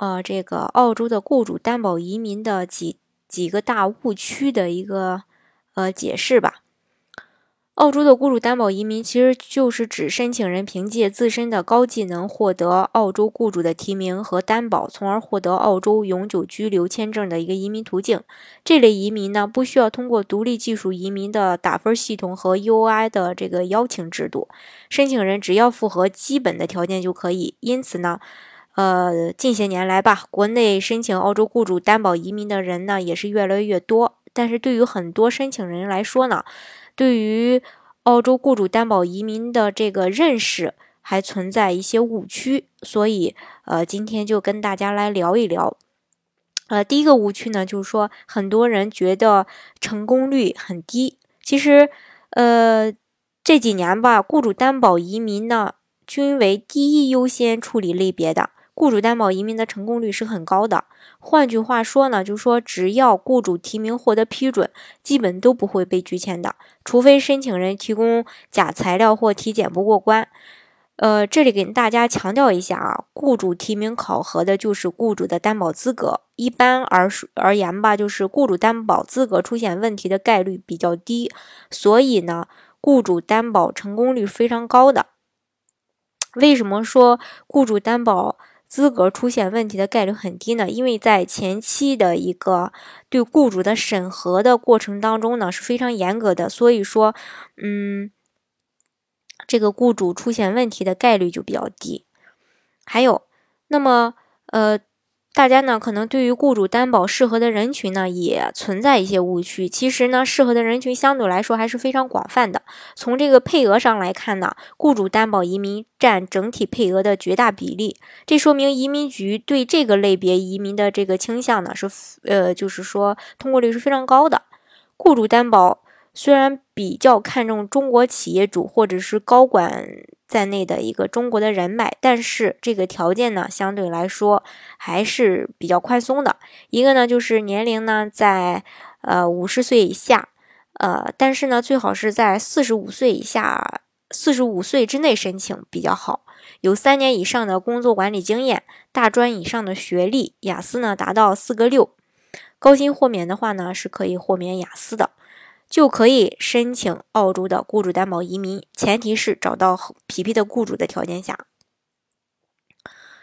呃，这个澳洲的雇主担保移民的几几个大误区的一个呃解释吧。澳洲的雇主担保移民其实就是指申请人凭借自身的高技能获得澳洲雇主的提名和担保，从而获得澳洲永久居留签证的一个移民途径。这类移民呢，不需要通过独立技术移民的打分系统和 UI 的这个邀请制度，申请人只要符合基本的条件就可以。因此呢。呃，近些年来吧，国内申请澳洲雇主担保移民的人呢也是越来越多。但是对于很多申请人来说呢，对于澳洲雇主担保移民的这个认识还存在一些误区。所以，呃，今天就跟大家来聊一聊。呃，第一个误区呢，就是说很多人觉得成功率很低。其实，呃，这几年吧，雇主担保移民呢均为第一优先处理类别的。雇主担保移民的成功率是很高的。换句话说呢，就是说，只要雇主提名获得批准，基本都不会被拒签的，除非申请人提供假材料或体检不过关。呃，这里给大家强调一下啊，雇主提名考核的就是雇主的担保资格。一般而而言吧，就是雇主担保资格出现问题的概率比较低，所以呢，雇主担保成功率非常高的。为什么说雇主担保？资格出现问题的概率很低呢，因为在前期的一个对雇主的审核的过程当中呢是非常严格的，所以说，嗯，这个雇主出现问题的概率就比较低。还有，那么，呃。大家呢，可能对于雇主担保适合的人群呢，也存在一些误区。其实呢，适合的人群相对来说还是非常广泛的。从这个配额上来看呢，雇主担保移民占整体配额的绝大比例，这说明移民局对这个类别移民的这个倾向呢，是呃，就是说通过率是非常高的。雇主担保。虽然比较看重中国企业主或者是高管在内的一个中国的人脉，但是这个条件呢，相对来说还是比较宽松的。一个呢，就是年龄呢在呃五十岁以下，呃，但是呢，最好是在四十五岁以下，四十五岁之内申请比较好。有三年以上的工作管理经验，大专以上的学历，雅思呢达到四个六，高薪豁免的话呢，是可以豁免雅思的。就可以申请澳洲的雇主担保移民，前提是找到匹配的雇主的条件下。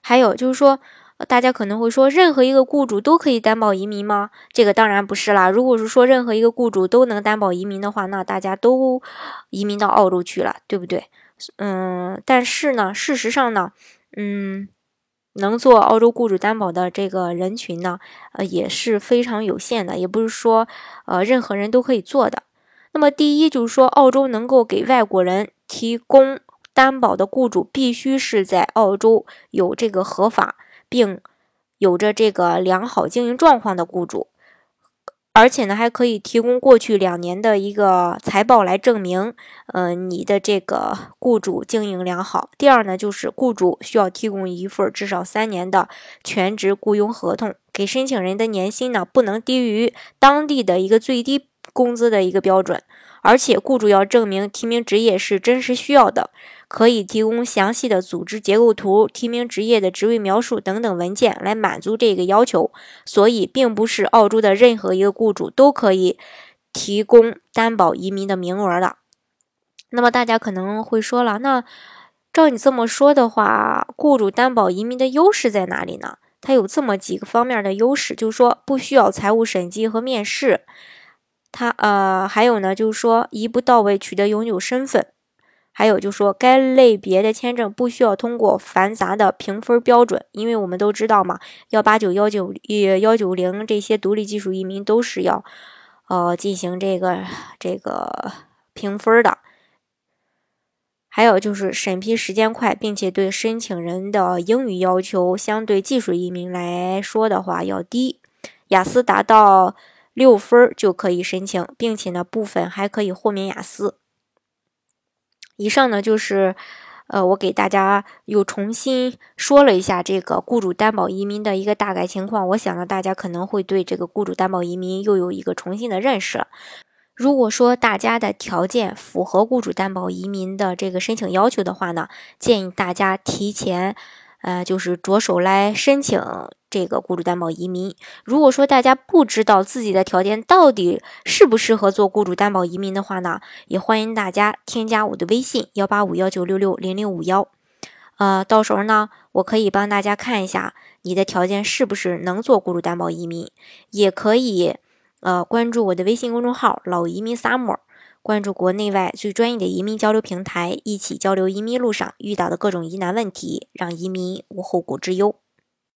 还有就是说，大家可能会说，任何一个雇主都可以担保移民吗？这个当然不是啦。如果是说任何一个雇主都能担保移民的话，那大家都移民到澳洲去了，对不对？嗯，但是呢，事实上呢，嗯。能做澳洲雇主担保的这个人群呢，呃，也是非常有限的，也不是说，呃，任何人都可以做的。那么，第一就是说，澳洲能够给外国人提供担保的雇主，必须是在澳洲有这个合法并有着这个良好经营状况的雇主。而且呢，还可以提供过去两年的一个财报来证明，呃，你的这个雇主经营良好。第二呢，就是雇主需要提供一份至少三年的全职雇佣合同，给申请人的年薪呢不能低于当地的一个最低工资的一个标准，而且雇主要证明提名职业是真实需要的。可以提供详细的组织结构图、提名职业的职位描述等等文件来满足这个要求。所以，并不是澳洲的任何一个雇主都可以提供担保移民的名额的。那么，大家可能会说了，那照你这么说的话，雇主担保移民的优势在哪里呢？它有这么几个方面的优势，就是说不需要财务审计和面试，它呃还有呢，就是说一步到位取得永久身份。还有就说，该类别的签证不需要通过繁杂的评分标准，因为我们都知道嘛，幺八九、幺九、幺九零这些独立技术移民都是要，呃，进行这个这个评分的。还有就是审批时间快，并且对申请人的英语要求相对技术移民来说的话要低。雅思达到六分就可以申请，并且呢，部分还可以豁免雅思。以上呢就是，呃，我给大家又重新说了一下这个雇主担保移民的一个大概情况。我想呢，大家可能会对这个雇主担保移民又有一个重新的认识。如果说大家的条件符合雇主担保移民的这个申请要求的话呢，建议大家提前，呃，就是着手来申请这个雇主担保移民。如果说大家不知道自己的条件到底适不适合做雇主担保移民的话呢，也欢迎大家添加我的微信幺八五幺九六六零零五幺，呃，到时候呢，我可以帮大家看一下你的条件是不是能做雇主担保移民，也可以。呃，关注我的微信公众号“老移民 summer”，关注国内外最专业的移民交流平台，一起交流移民路上遇到的各种疑难问题，让移民无后顾之忧。